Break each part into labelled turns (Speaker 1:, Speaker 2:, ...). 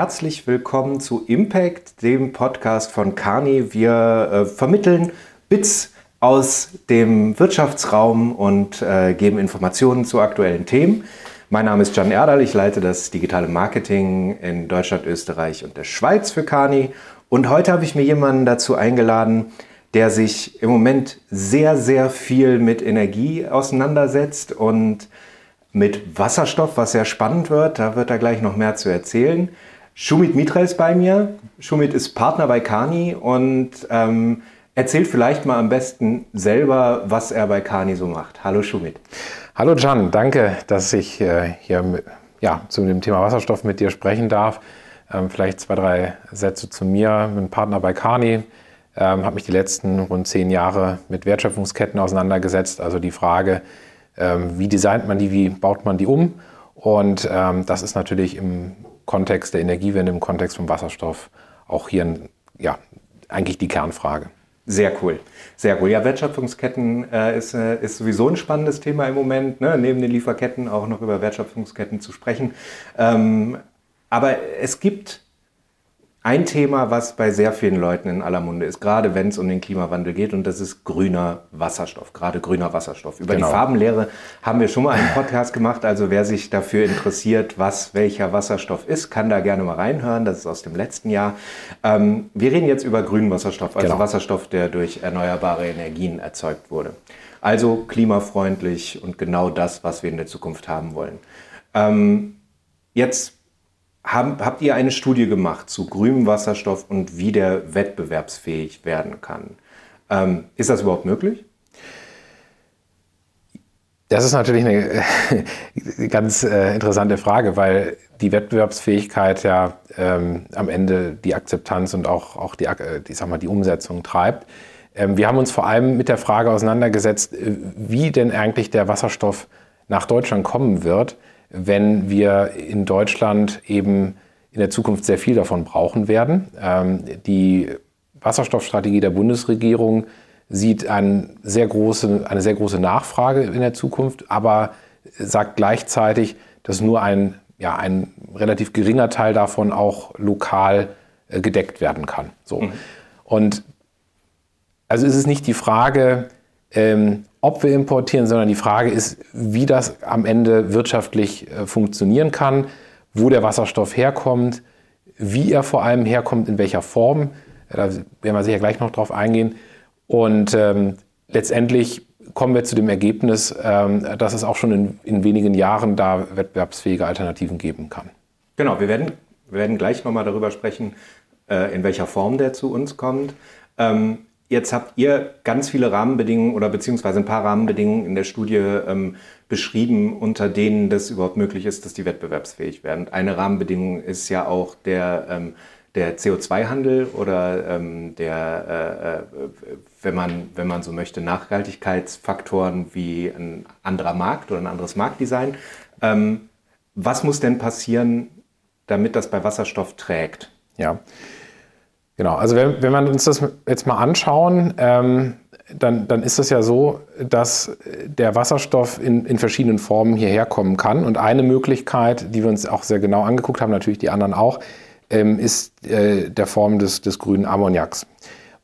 Speaker 1: herzlich willkommen zu Impact, dem Podcast von Carni. Wir äh, vermitteln Bits aus dem Wirtschaftsraum und äh, geben Informationen zu aktuellen Themen. Mein Name ist Jan Erdal, ich leite das digitale Marketing in Deutschland, Österreich und der Schweiz für Carni. Und heute habe ich mir jemanden dazu eingeladen, der sich im Moment sehr, sehr viel mit Energie auseinandersetzt und mit Wasserstoff, was sehr spannend wird. Da wird er gleich noch mehr zu erzählen. Schumit Mitra ist bei mir. Schumit ist Partner bei Kani und ähm, erzählt vielleicht mal am besten selber, was er bei Kani so macht. Hallo Schumit.
Speaker 2: Hallo Jan, danke, dass ich äh, hier ja, zu dem Thema Wasserstoff mit dir sprechen darf. Ähm, vielleicht zwei, drei Sätze zu mir. Ich bin Partner bei Kani, ähm, habe mich die letzten rund zehn Jahre mit Wertschöpfungsketten auseinandergesetzt. Also die Frage, ähm, wie designt man die, wie baut man die um? Und ähm, das ist natürlich im Kontext der Energiewende, im Kontext vom Wasserstoff auch hier ja, eigentlich die Kernfrage.
Speaker 1: Sehr cool, sehr cool. Ja, Wertschöpfungsketten äh, ist, äh, ist sowieso ein spannendes Thema im Moment, ne? neben den Lieferketten auch noch über Wertschöpfungsketten zu sprechen. Ähm, aber es gibt ein Thema, was bei sehr vielen Leuten in aller Munde ist, gerade wenn es um den Klimawandel geht, und das ist grüner Wasserstoff, gerade grüner Wasserstoff. Über genau. die Farbenlehre haben wir schon mal einen Podcast gemacht, also wer sich dafür interessiert, was welcher Wasserstoff ist, kann da gerne mal reinhören, das ist aus dem letzten Jahr. Ähm, wir reden jetzt über grünen Wasserstoff, also genau. Wasserstoff, der durch erneuerbare Energien erzeugt wurde. Also klimafreundlich und genau das, was wir in der Zukunft haben wollen. Ähm, jetzt haben, habt ihr eine Studie gemacht zu grünem Wasserstoff und wie der wettbewerbsfähig werden kann? Ähm, ist das überhaupt möglich?
Speaker 2: Das ist natürlich eine ganz äh, interessante Frage, weil die Wettbewerbsfähigkeit ja ähm, am Ende die Akzeptanz und auch, auch die, äh, die, sag mal, die Umsetzung treibt. Ähm, wir haben uns vor allem mit der Frage auseinandergesetzt, äh, wie denn eigentlich der Wasserstoff nach Deutschland kommen wird wenn wir in Deutschland eben in der Zukunft sehr viel davon brauchen werden. Ähm, die Wasserstoffstrategie der Bundesregierung sieht ein sehr große, eine sehr große Nachfrage in der Zukunft, aber sagt gleichzeitig, dass nur ein, ja, ein relativ geringer Teil davon auch lokal äh, gedeckt werden kann. So. Mhm. Und also ist es nicht die Frage, ähm, ob wir importieren, sondern die Frage ist, wie das am Ende wirtschaftlich äh, funktionieren kann, wo der Wasserstoff herkommt, wie er vor allem herkommt, in welcher Form. Da werden wir sicher gleich noch drauf eingehen. Und ähm, letztendlich kommen wir zu dem Ergebnis, ähm, dass es auch schon in, in, wenigen Jahren da wettbewerbsfähige Alternativen geben kann.
Speaker 1: Genau, wir werden, wir werden gleich nochmal darüber sprechen, äh, in welcher Form der zu uns kommt. Ähm, Jetzt habt ihr ganz viele Rahmenbedingungen oder beziehungsweise ein paar Rahmenbedingungen in der Studie ähm, beschrieben, unter denen das überhaupt möglich ist, dass die wettbewerbsfähig werden. Eine Rahmenbedingung ist ja auch der, ähm, der CO2-Handel oder ähm, der, äh, äh, wenn, man, wenn man so möchte, Nachhaltigkeitsfaktoren wie ein anderer Markt oder ein anderes Marktdesign. Ähm, was muss denn passieren, damit das bei Wasserstoff trägt?
Speaker 2: Ja. Genau, also wenn, wenn wir uns das jetzt mal anschauen, ähm, dann, dann ist es ja so, dass der Wasserstoff in, in verschiedenen Formen hierher kommen kann. Und eine Möglichkeit, die wir uns auch sehr genau angeguckt haben, natürlich die anderen auch, ähm, ist äh, der Form des, des grünen Ammoniaks.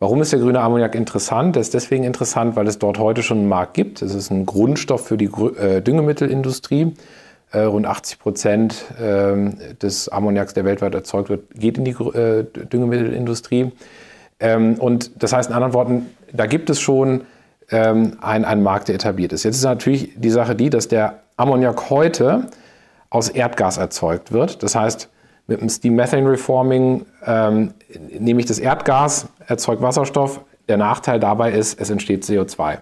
Speaker 2: Warum ist der grüne Ammoniak interessant? Das ist deswegen interessant, weil es dort heute schon einen Markt gibt. Es ist ein Grundstoff für die äh, Düngemittelindustrie. Äh, rund 80 Prozent ähm, des Ammoniaks, der weltweit erzeugt wird, geht in die äh, Düngemittelindustrie. Ähm, und das heißt in anderen Worten, da gibt es schon ähm, einen, Markt, der etabliert ist. Jetzt ist natürlich die Sache die, dass der Ammoniak heute aus Erdgas erzeugt wird. Das heißt, mit dem Steam Methane Reforming ähm, nehme ich das Erdgas, erzeugt Wasserstoff. Der Nachteil dabei ist, es entsteht CO2.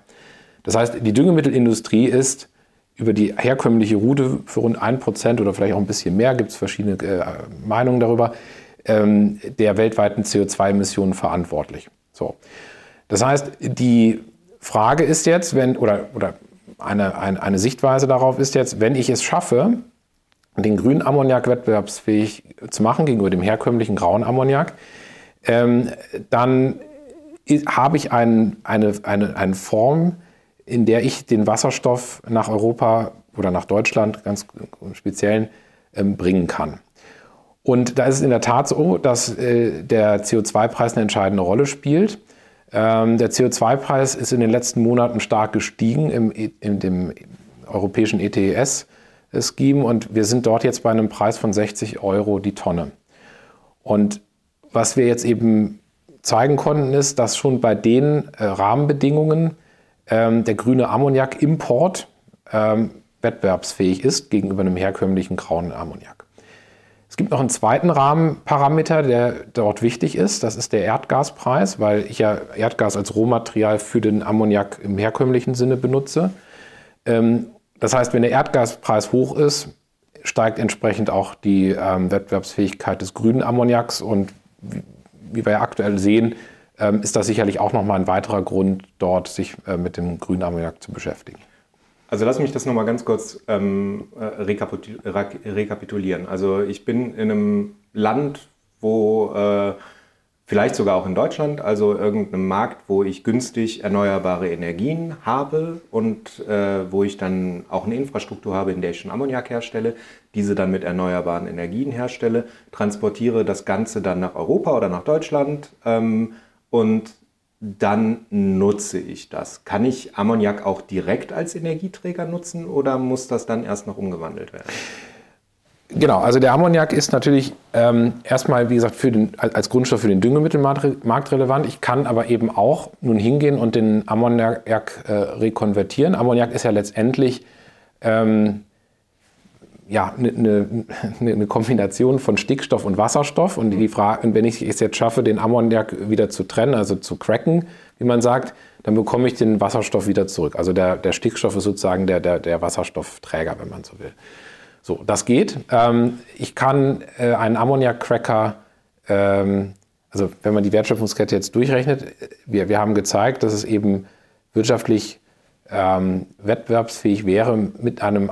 Speaker 2: Das heißt, die Düngemittelindustrie ist über die herkömmliche Route für rund ein Prozent oder vielleicht auch ein bisschen mehr, gibt es verschiedene äh, Meinungen darüber, ähm, der weltweiten CO2-Emissionen verantwortlich. So. Das heißt, die Frage ist jetzt, wenn, oder, oder eine, eine, eine Sichtweise darauf ist jetzt, wenn ich es schaffe, den grünen Ammoniak wettbewerbsfähig zu machen gegenüber dem herkömmlichen grauen Ammoniak, ähm, dann habe ich ein, eine, eine, eine Form in der ich den Wasserstoff nach Europa oder nach Deutschland ganz speziell ähm, bringen kann. Und da ist es in der Tat so, dass äh, der CO2-Preis eine entscheidende Rolle spielt. Ähm, der CO2-Preis ist in den letzten Monaten stark gestiegen im, in dem europäischen ETS-Scheme und wir sind dort jetzt bei einem Preis von 60 Euro die Tonne. Und was wir jetzt eben zeigen konnten, ist, dass schon bei den äh, Rahmenbedingungen ähm, der grüne Ammoniakimport ähm, wettbewerbsfähig ist gegenüber einem herkömmlichen grauen Ammoniak. Es gibt noch einen zweiten Rahmenparameter, der dort wichtig ist. Das ist der Erdgaspreis, weil ich ja Erdgas als Rohmaterial für den Ammoniak im herkömmlichen Sinne benutze. Ähm, das heißt, wenn der Erdgaspreis hoch ist, steigt entsprechend auch die ähm, Wettbewerbsfähigkeit des grünen Ammoniaks. Und wie, wie wir ja aktuell sehen, ist das sicherlich auch nochmal ein weiterer Grund, dort sich äh, mit dem grünen Ammoniak zu beschäftigen.
Speaker 1: Also lass mich das nochmal ganz kurz ähm, äh, rekapitulieren. Also ich bin in einem Land, wo äh, vielleicht sogar auch in Deutschland, also irgendeinem Markt, wo ich günstig erneuerbare Energien habe und äh, wo ich dann auch eine Infrastruktur habe, in der ich schon Ammoniak herstelle, diese dann mit erneuerbaren Energien herstelle, transportiere das Ganze dann nach Europa oder nach Deutschland ähm, und dann nutze ich das. Kann ich Ammoniak auch direkt als Energieträger nutzen oder muss das dann erst noch umgewandelt werden?
Speaker 2: Genau, also der Ammoniak ist natürlich ähm, erstmal, wie gesagt, für den, als Grundstoff für den Düngemittelmarkt relevant. Ich kann aber eben auch nun hingehen und den Ammoniak äh, rekonvertieren. Ammoniak ist ja letztendlich ähm, ja, eine, eine, eine, Kombination von Stickstoff und Wasserstoff. Und die Frage, wenn ich es jetzt schaffe, den Ammoniak wieder zu trennen, also zu cracken, wie man sagt, dann bekomme ich den Wasserstoff wieder zurück. Also der, der Stickstoff ist sozusagen der, der, der Wasserstoffträger, wenn man so will. So, das geht. Ähm, ich kann äh, einen Ammoniak-Cracker, ähm, also wenn man die Wertschöpfungskette jetzt durchrechnet, wir, wir haben gezeigt, dass es eben wirtschaftlich ähm, wettbewerbsfähig wäre, mit einem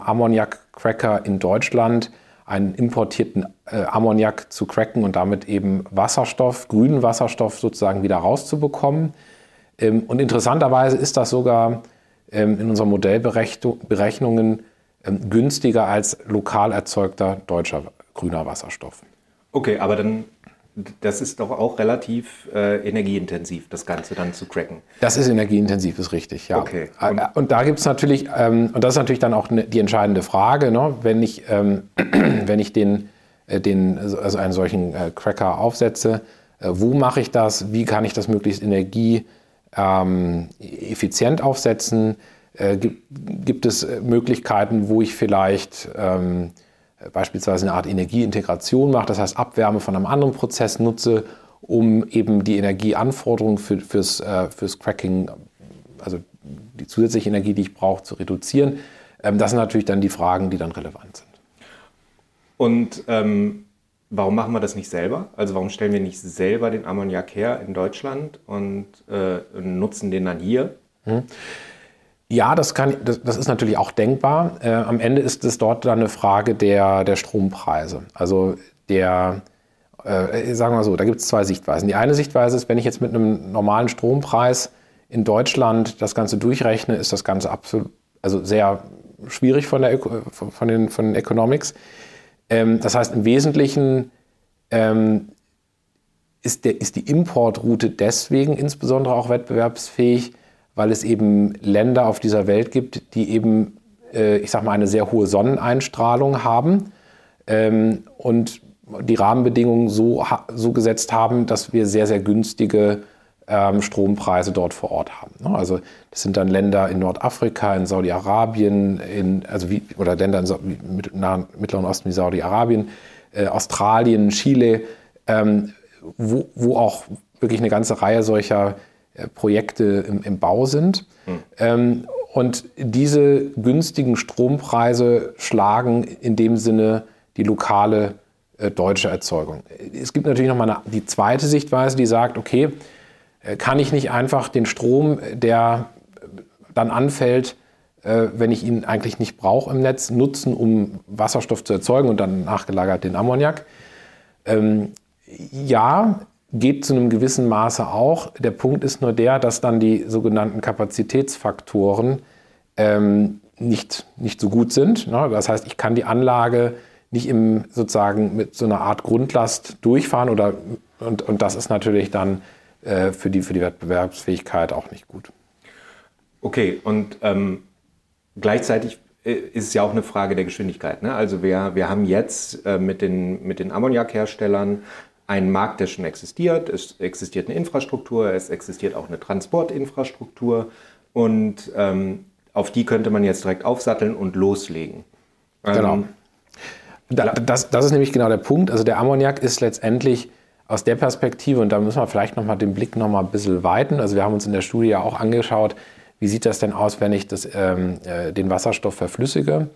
Speaker 2: Ammoniak-Cracker in Deutschland einen importierten äh, Ammoniak zu cracken und damit eben Wasserstoff, grünen Wasserstoff sozusagen wieder rauszubekommen. Ähm, und interessanterweise ist das sogar ähm, in unseren Modellberechnungen ähm, günstiger als lokal erzeugter deutscher grüner Wasserstoff.
Speaker 1: Okay, aber dann das ist doch auch relativ äh, energieintensiv, das Ganze dann zu cracken.
Speaker 2: Das ist energieintensiv, ist richtig, ja.
Speaker 1: Okay.
Speaker 2: Und, äh, und da gibt es natürlich, ähm, und das ist natürlich dann auch ne, die entscheidende Frage, ne? wenn ich, ähm, wenn ich den, äh, den, also einen solchen äh, Cracker aufsetze, äh, wo mache ich das, wie kann ich das möglichst energieeffizient ähm, aufsetzen, äh, gibt, gibt, es Möglichkeiten, wo ich vielleicht ähm, beispielsweise eine Art Energieintegration mache, das heißt Abwärme von einem anderen Prozess nutze, um eben die Energieanforderungen für, fürs, äh, fürs Cracking, also die zusätzliche Energie, die ich brauche, zu reduzieren. Ähm, das sind natürlich dann die Fragen, die dann relevant sind.
Speaker 1: Und ähm, warum machen wir das nicht selber? Also warum stellen wir nicht selber den Ammoniak her in Deutschland und äh, nutzen den dann hier? Hm.
Speaker 2: Ja, das, kann, das, das ist natürlich auch denkbar. Äh, am Ende ist es dort dann eine Frage der, der Strompreise. Also der, äh, sagen wir so, da gibt es zwei Sichtweisen. Die eine Sichtweise ist, wenn ich jetzt mit einem normalen Strompreis in Deutschland das Ganze durchrechne, ist das Ganze absolut, also sehr schwierig von, der, von, den, von den Economics. Ähm, das heißt, im Wesentlichen ähm, ist, der, ist die Importroute deswegen insbesondere auch wettbewerbsfähig, weil es eben Länder auf dieser Welt gibt, die eben, äh, ich sag mal, eine sehr hohe Sonneneinstrahlung haben ähm, und die Rahmenbedingungen so, so gesetzt haben, dass wir sehr, sehr günstige ähm, Strompreise dort vor Ort haben. Ne? Also das sind dann Länder in Nordafrika, in Saudi-Arabien, in, also wie, oder Länder im Mittleren Osten wie Saudi-Arabien, äh, Australien, Chile, ähm, wo, wo auch wirklich eine ganze Reihe solcher Projekte im, im, Bau sind. Hm. Ähm, und diese günstigen Strompreise schlagen in dem Sinne die lokale äh, deutsche Erzeugung. Es gibt natürlich nochmal die zweite Sichtweise, die sagt, okay, äh, kann ich nicht einfach den Strom, der dann anfällt, äh, wenn ich ihn eigentlich nicht brauche im Netz, nutzen, um Wasserstoff zu erzeugen und dann nachgelagert den Ammoniak? Ähm, ja, geht zu einem gewissen Maße auch. Der Punkt ist nur der, dass dann die sogenannten Kapazitätsfaktoren ähm, nicht, nicht so gut sind. Ne? Das heißt, ich kann die Anlage nicht im, sozusagen mit so einer Art Grundlast durchfahren oder, und, und das ist natürlich dann äh, für, die, für die Wettbewerbsfähigkeit auch nicht gut.
Speaker 1: Okay, und ähm, gleichzeitig äh, ist es ja auch eine Frage der Geschwindigkeit. Ne? Also wir, wir haben jetzt äh, mit den, mit den Ammoniakherstellern einen Markt, der schon existiert. Es existiert eine Infrastruktur, es existiert auch eine Transportinfrastruktur und ähm, auf die könnte man jetzt direkt aufsatteln und loslegen.
Speaker 2: Genau. Ähm, da, das, das ist nämlich genau der Punkt. Also der Ammoniak ist letztendlich aus der Perspektive, und da müssen wir vielleicht nochmal den Blick nochmal ein bisschen weiten. Also wir haben uns in der Studie ja auch angeschaut, wie sieht das denn aus, wenn ich das, ähm, äh, den Wasserstoff verflüssige?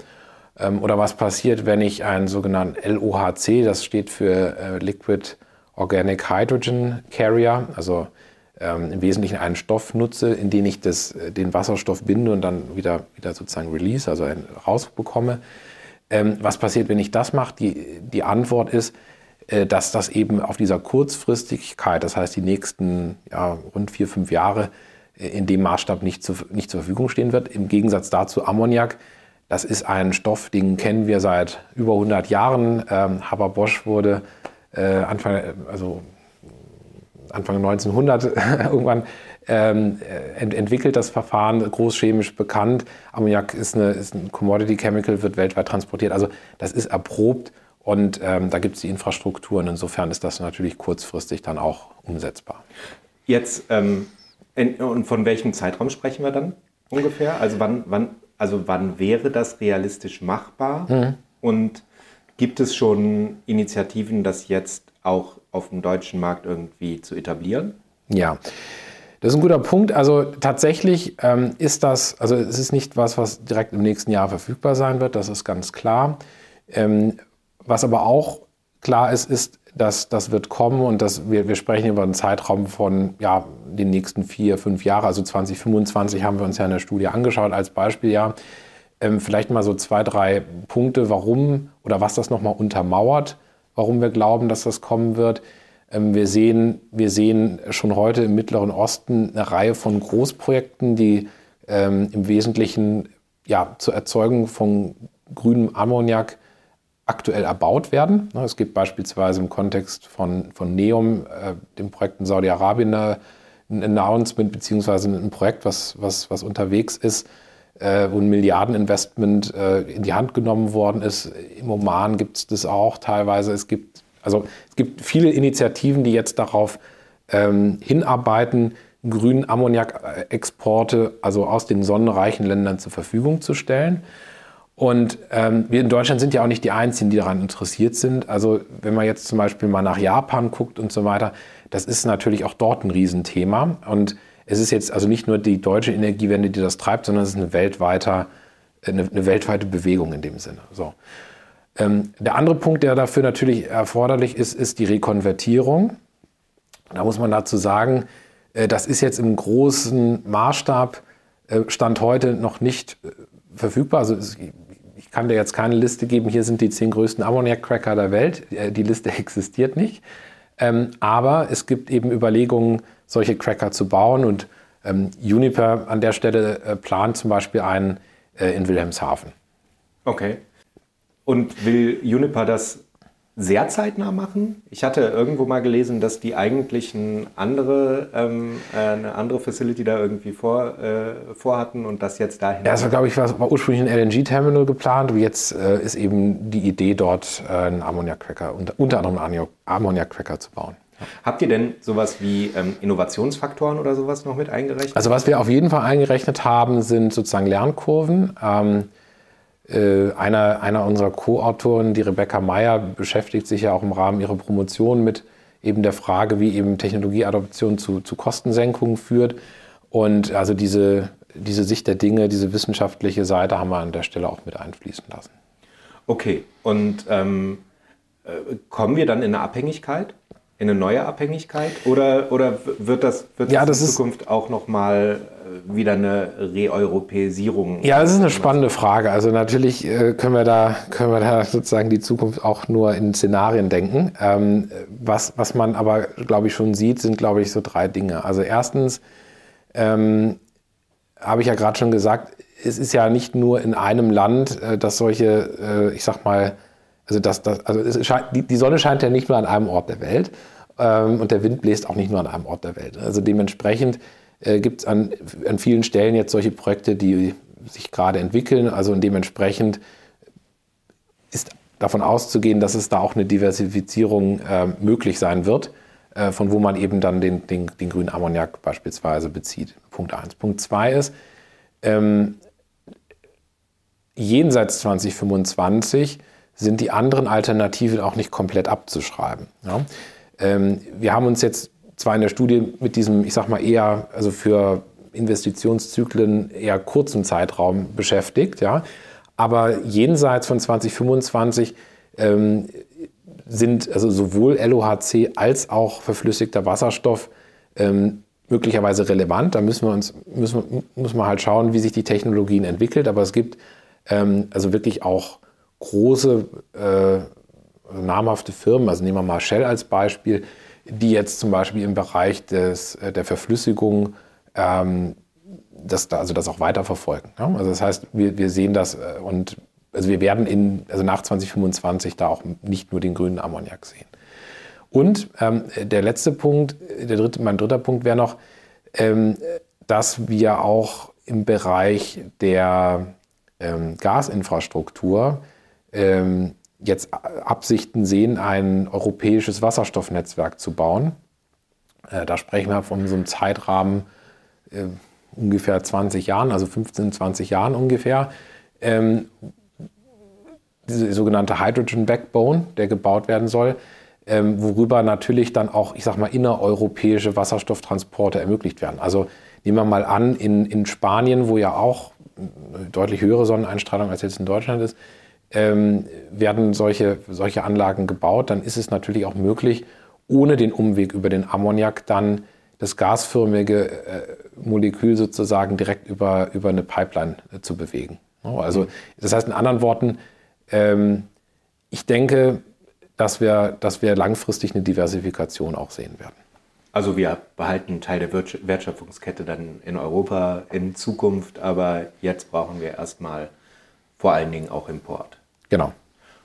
Speaker 2: Ähm, oder was passiert, wenn ich einen sogenannten LOHC, das steht für äh, Liquid Organic Hydrogen Carrier, also ähm, im Wesentlichen einen Stoff nutze, in den ich das, äh, den Wasserstoff binde und dann wieder, wieder sozusagen release, also rausbekomme. Ähm, was passiert, wenn ich das mache? Die, die Antwort ist, äh, dass das eben auf dieser Kurzfristigkeit, das heißt die nächsten ja, rund vier, fünf Jahre, äh, in dem Maßstab nicht, zu, nicht zur Verfügung stehen wird. Im Gegensatz dazu Ammoniak, das ist ein Stoff, den kennen wir seit über 100 Jahren. Ähm, Haber-Bosch wurde äh, Anfang, also Anfang 1900 irgendwann ähm, ent entwickelt das Verfahren, großchemisch bekannt. Ammoniak ist, eine, ist ein Commodity Chemical, wird weltweit transportiert. Also das ist erprobt und ähm, da gibt es die Infrastruktur und insofern ist das natürlich kurzfristig dann auch umsetzbar.
Speaker 1: Jetzt, ähm, in, und von welchem Zeitraum sprechen wir dann ungefähr? Also wann, wann, also wann wäre das realistisch machbar? Mhm. Und gibt es schon Initiativen, das jetzt auch auf dem deutschen Markt irgendwie zu etablieren?
Speaker 2: Ja. Das ist ein guter Punkt. Also tatsächlich ähm, ist das, also es ist nicht was, was direkt im nächsten Jahr verfügbar sein wird, das ist ganz klar. Ähm, was aber auch klar ist, ist, dass das wird kommen und dass wir, wir sprechen über einen Zeitraum von ja, den nächsten vier, fünf Jahren, also 2025 haben wir uns ja in der Studie angeschaut als Beispieljahr. Ähm, vielleicht mal so zwei, drei Punkte, warum oder was das nochmal untermauert, warum wir glauben, dass das kommen wird. Ähm, wir, sehen, wir sehen schon heute im Mittleren Osten eine Reihe von Großprojekten, die ähm, im Wesentlichen ja, zur Erzeugung von grünem Ammoniak aktuell erbaut werden. Ne, es gibt beispielsweise im Kontext von, von NEOM, äh, dem Projekt in Saudi-Arabien, ein Announcement beziehungsweise ein Projekt, was, was, was unterwegs ist, äh, wo ein Milliardeninvestment äh, in die Hand genommen worden ist. Im Oman gibt es das auch teilweise. Es gibt, also, es gibt viele Initiativen, die jetzt darauf ähm, hinarbeiten, grünen Ammoniakexporte, also aus den sonnenreichen Ländern zur Verfügung zu stellen. Und ähm, wir in Deutschland sind ja auch nicht die Einzigen, die daran interessiert sind. Also wenn man jetzt zum Beispiel mal nach Japan guckt und so weiter, das ist natürlich auch dort ein Riesenthema. Und es ist jetzt also nicht nur die deutsche Energiewende, die das treibt, sondern es ist eine, weltweiter, eine, eine weltweite Bewegung in dem Sinne. So. Ähm, der andere Punkt, der dafür natürlich erforderlich ist, ist die Rekonvertierung. Da muss man dazu sagen, äh, das ist jetzt im großen Maßstab äh, Stand heute noch nicht äh, verfügbar. Also es, ich kann dir jetzt keine Liste geben, hier sind die zehn größten Ammoniak-Cracker der Welt. Äh, die Liste existiert nicht. Ähm, aber es gibt eben Überlegungen, solche Cracker zu bauen. Und ähm, Uniper an der Stelle äh, plant zum Beispiel einen äh, in Wilhelmshaven.
Speaker 1: Okay. Und will Uniper das sehr zeitnah machen. Ich hatte irgendwo mal gelesen, dass die eigentlich ein andere, ähm, äh, eine andere Facility da irgendwie vor, äh, vorhatten und das jetzt dahin.
Speaker 2: Ja, das war, glaube ich, war, war ursprünglich ein LNG-Terminal geplant. Jetzt äh, ist eben die Idee, dort äh, einen Ammoniak-Cracker, unter, unter anderem einen Ammoniak-Cracker zu bauen.
Speaker 1: Habt ihr denn sowas wie ähm, Innovationsfaktoren oder sowas noch mit eingerechnet?
Speaker 2: Also was wir auf jeden Fall eingerechnet haben, sind sozusagen Lernkurven. Ähm, äh, einer, einer unserer Co-Autoren, die Rebecca Meyer, beschäftigt sich ja auch im Rahmen ihrer Promotion mit eben der Frage, wie eben Technologieadoption zu, zu Kostensenkungen führt. Und also diese, diese Sicht der Dinge, diese wissenschaftliche Seite haben wir an der Stelle auch mit einfließen lassen.
Speaker 1: Okay, und ähm, äh, kommen wir dann in eine Abhängigkeit? In eine neue Abhängigkeit? Oder, oder wird das, wird
Speaker 2: ja,
Speaker 1: das
Speaker 2: in
Speaker 1: Zukunft auch nochmal äh, wieder eine Reeuropäisierung?
Speaker 2: Ja, das ist eine spannende Frage. Also natürlich äh, können wir da, können wir da sozusagen die Zukunft auch nur in Szenarien denken. Ähm, was, was man aber, glaube ich, schon sieht, sind, glaube ich, so drei Dinge. Also erstens ähm, habe ich ja gerade schon gesagt, es ist ja nicht nur in einem Land, äh, dass solche, ich sag mal, Also, das, das, also scheint, die, die, Sonne scheint ja nicht nur an einem Ort der Welt ähm, und der Wind bläst auch nicht nur an einem Ort der Welt. Also dementsprechend äh, gibt es an, an vielen Stellen jetzt solche Projekte, die sich gerade entwickeln. Also dementsprechend ist davon auszugehen, dass es da auch eine Diversifizierung äh, möglich sein wird, äh, von wo man eben dann den, den, den grünen Ammoniak beispielsweise bezieht. Punkt 1. Punkt 2 ist, ähm, jenseits 2025 sind die anderen Alternativen auch nicht komplett abzuschreiben. Ja? Ähm, wir haben uns jetzt zwar in der Studie mit diesem, ich sag mal eher, also für Investitionszyklen eher kurzen Zeitraum beschäftigt, ja, aber jenseits von 2025 ähm, sind also sowohl LOHC als auch verflüssigter Wasserstoff ähm, möglicherweise relevant. Da müssen wir uns müssen, muss man halt schauen, wie sich die Technologien entwickelt. Aber es gibt ähm, also wirklich auch große äh, namhafte Firmen, also nehmen wir mal Shell als Beispiel, die jetzt zum Beispiel im Bereich des, äh, der Verflüssigung ähm, das, also das auch weiter verfolgen. Ja? Also das heißt, wir, wir sehen das äh, und also wir werden in, also nach 2025 da auch nicht nur den grünen Ammoniak sehen. Und ähm, der letzte Punkt, der dritte, mein dritter Punkt wäre noch, ähm, dass wir auch im Bereich der ähm, Gasinfrastruktur ähm, jetzt Absichten sehen, ein europäisches Wasserstoffnetzwerk zu bauen. Äh, da sprechen wir von so einem Zeitrahmen äh, ungefähr 20 Jahren, also 15, 20 Jahren ungefähr. Ähm, diese sogenannte Hydrogen Backbone, der gebaut werden soll, ähm, worüber natürlich dann auch, ich sag mal, innereuropäische Wasserstofftransporte ermöglicht werden. Also nehmen wir mal an, in, in Spanien, wo ja auch eine deutlich höhere Sonneneinstrahlung als jetzt in Deutschland ist, ähm, werden solche, solche Anlagen gebaut, dann ist es natürlich auch möglich, ohne den Umweg über den Ammoniak dann das gasförmige äh, Molekül sozusagen direkt über, über eine Pipeline äh, zu bewegen. Also das heißt in anderen Worten, ähm, ich denke, dass wir, dass wir langfristig eine Diversifikation auch sehen werden.
Speaker 1: Also wir behalten einen Teil der Wertschöpfungskette dann in Europa in Zukunft, aber jetzt brauchen wir erstmal vor allen Dingen auch Import.
Speaker 2: Genau.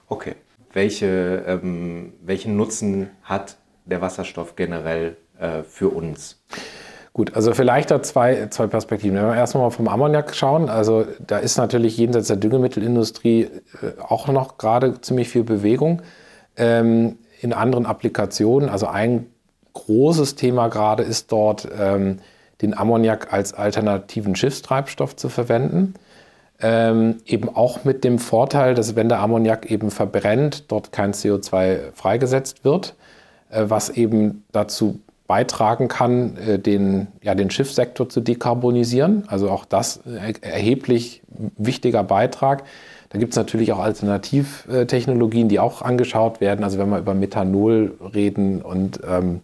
Speaker 1: Okay. Welche, ähm, welchen Nutzen hat der Wasserstoff generell äh, für uns?
Speaker 2: Gut, also vielleicht da zwei, zwei Perspektiven. Wenn wir erstmal vom Ammoniak schauen, also da ist natürlich jenseits der Düngemittelindustrie äh, auch noch gerade ziemlich viel Bewegung. Ähm, in anderen Applikationen, also ein großes Thema gerade ist dort, ähm, den Ammoniak als alternativen Schiffstreibstoff zu verwenden. Ähm, eben auch mit dem Vorteil, dass wenn der Ammoniak eben verbrennt, dort kein CO2 freigesetzt wird, äh, was eben dazu beitragen kann, äh, den, ja, den Schiffssektor zu dekarbonisieren. Also auch das äh, erheblich wichtiger Beitrag. Da gibt es natürlich auch Alternativtechnologien, die auch angeschaut werden. Also wenn wir über Methanol reden und ähm,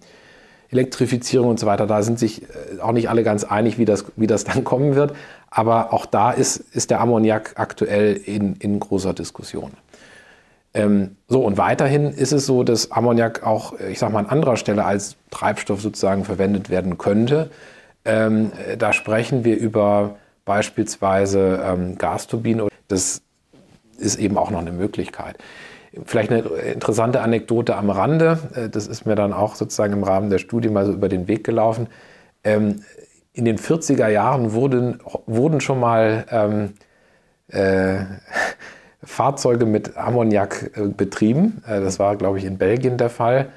Speaker 2: Elektrifizierung und so weiter, da sind sich äh, auch nicht alle ganz einig, wie das, wie das dann kommen wird. Aber auch da ist, ist der Ammoniak aktuell in, in großer Diskussion. Ähm, so, und weiterhin ist es so, dass Ammoniak auch, ich sag mal, an anderer Stelle als Treibstoff sozusagen verwendet werden könnte. Ähm, da sprechen wir über beispielsweise ähm, Gasturbinen. Das ist eben auch noch eine Möglichkeit. Vielleicht eine interessante Anekdote am Rande, äh, das ist mir dann auch sozusagen im Rahmen der Studie mal so über den Weg gelaufen. Ähm, in den 40er Jahren wurden, wurden schon mal ähm, äh, Fahrzeuge mit Ammoniak äh, betrieben. Äh, das war, glaube ich, in Belgien der Fall,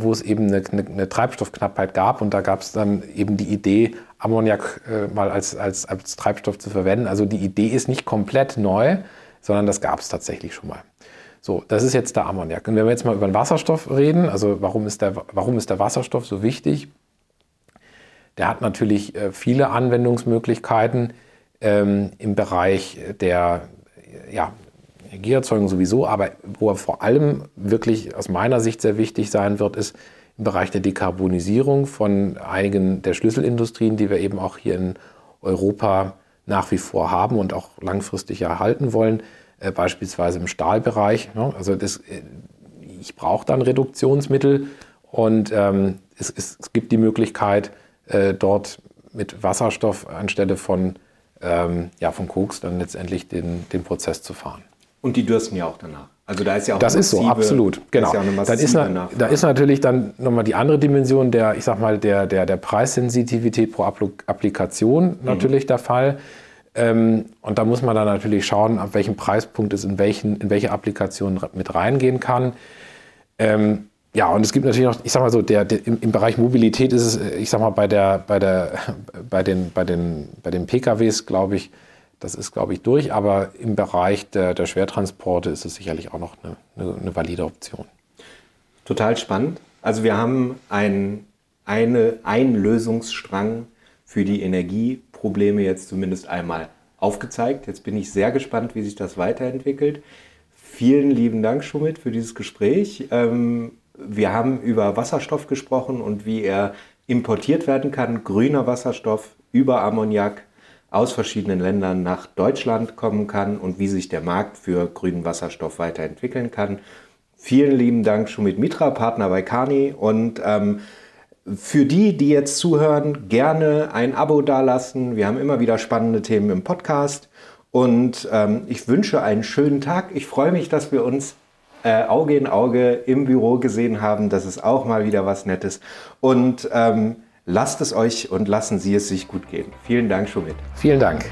Speaker 2: wo es eben eine, eine, eine, Treibstoffknappheit gab. Und da gab es dann eben die Idee, Ammoniak mal als, als, als Treibstoff zu verwenden. Also die Idee ist nicht komplett neu, sondern das gab es tatsächlich schon mal. So, das ist jetzt der Ammoniak. Und wenn wir jetzt mal über den Wasserstoff reden, also warum ist der, warum ist der Wasserstoff so wichtig? Der hat natürlich viele Anwendungsmöglichkeiten ähm, im Bereich der, ja, Energieerzeugung sowieso, aber wo er vor allem wirklich aus meiner Sicht sehr wichtig sein wird, ist im Bereich der Dekarbonisierung von einigen der Schlüsselindustrien, die wir eben auch hier in Europa nach wie vor haben und auch langfristig erhalten wollen, äh, beispielsweise im Stahlbereich. Ne? Also das, äh, ich brauche dann Reduktionsmittel und ähm, es, es, es, gibt die Möglichkeit, äh, dort mit Wasserstoff anstelle von, ähm, ja, von Koks dann letztendlich den, den Prozess zu fahren.
Speaker 1: Und die dürsten ja auch danach.
Speaker 2: Also da ist ja auch das ist so absolut genau. Ist ja dann ist na, da ist natürlich dann nochmal die andere Dimension der ich sag mal der der der Preissensitivität pro Applikation mhm. natürlich der Fall. Ähm, und da muss man dann natürlich schauen, ab welchem Preispunkt es in, welchen, in welche Applikation mit reingehen kann. Ähm, ja, und es gibt natürlich noch, ich sag mal so, der, der im, im, Bereich Mobilität ist es, ich sag mal, bei, der, bei, der, bei, den, bei, den, bei den PKWs, glaube ich, das ist, glaube ich, durch, aber im Bereich der, der Schwertransporte ist es sicherlich auch noch eine, eine, eine valide Option.
Speaker 1: Total spannend. Also wir haben ein, eine, einen Lösungsstrang für die Energieprobleme jetzt zumindest einmal aufgezeigt. Jetzt bin ich sehr gespannt, wie sich das weiterentwickelt. Vielen lieben Dank, Schumit, für dieses Gespräch. Ähm, wir haben über Wasserstoff gesprochen und wie er importiert werden kann. Grüner Wasserstoff über Ammoniak aus verschiedenen Ländern nach Deutschland kommen kann und wie sich der Markt für grünen Wasserstoff weiterentwickeln kann. Vielen lieben Dank, Schumit Mitra, Partner bei Kani. Und ähm, für die, die jetzt zuhören, gerne ein Abo dalassen. Wir haben immer wieder spannende Themen im Podcast. Und ähm, ich wünsche einen schönen Tag. Ich freue mich, dass wir uns äh, Auge in Auge im Büro gesehen haben. Das ist auch mal wieder was Nettes. Und ähm, lasst es euch und lassen Sie es sich gut gehen. Vielen Dank, Schumit.
Speaker 2: Vielen Dank.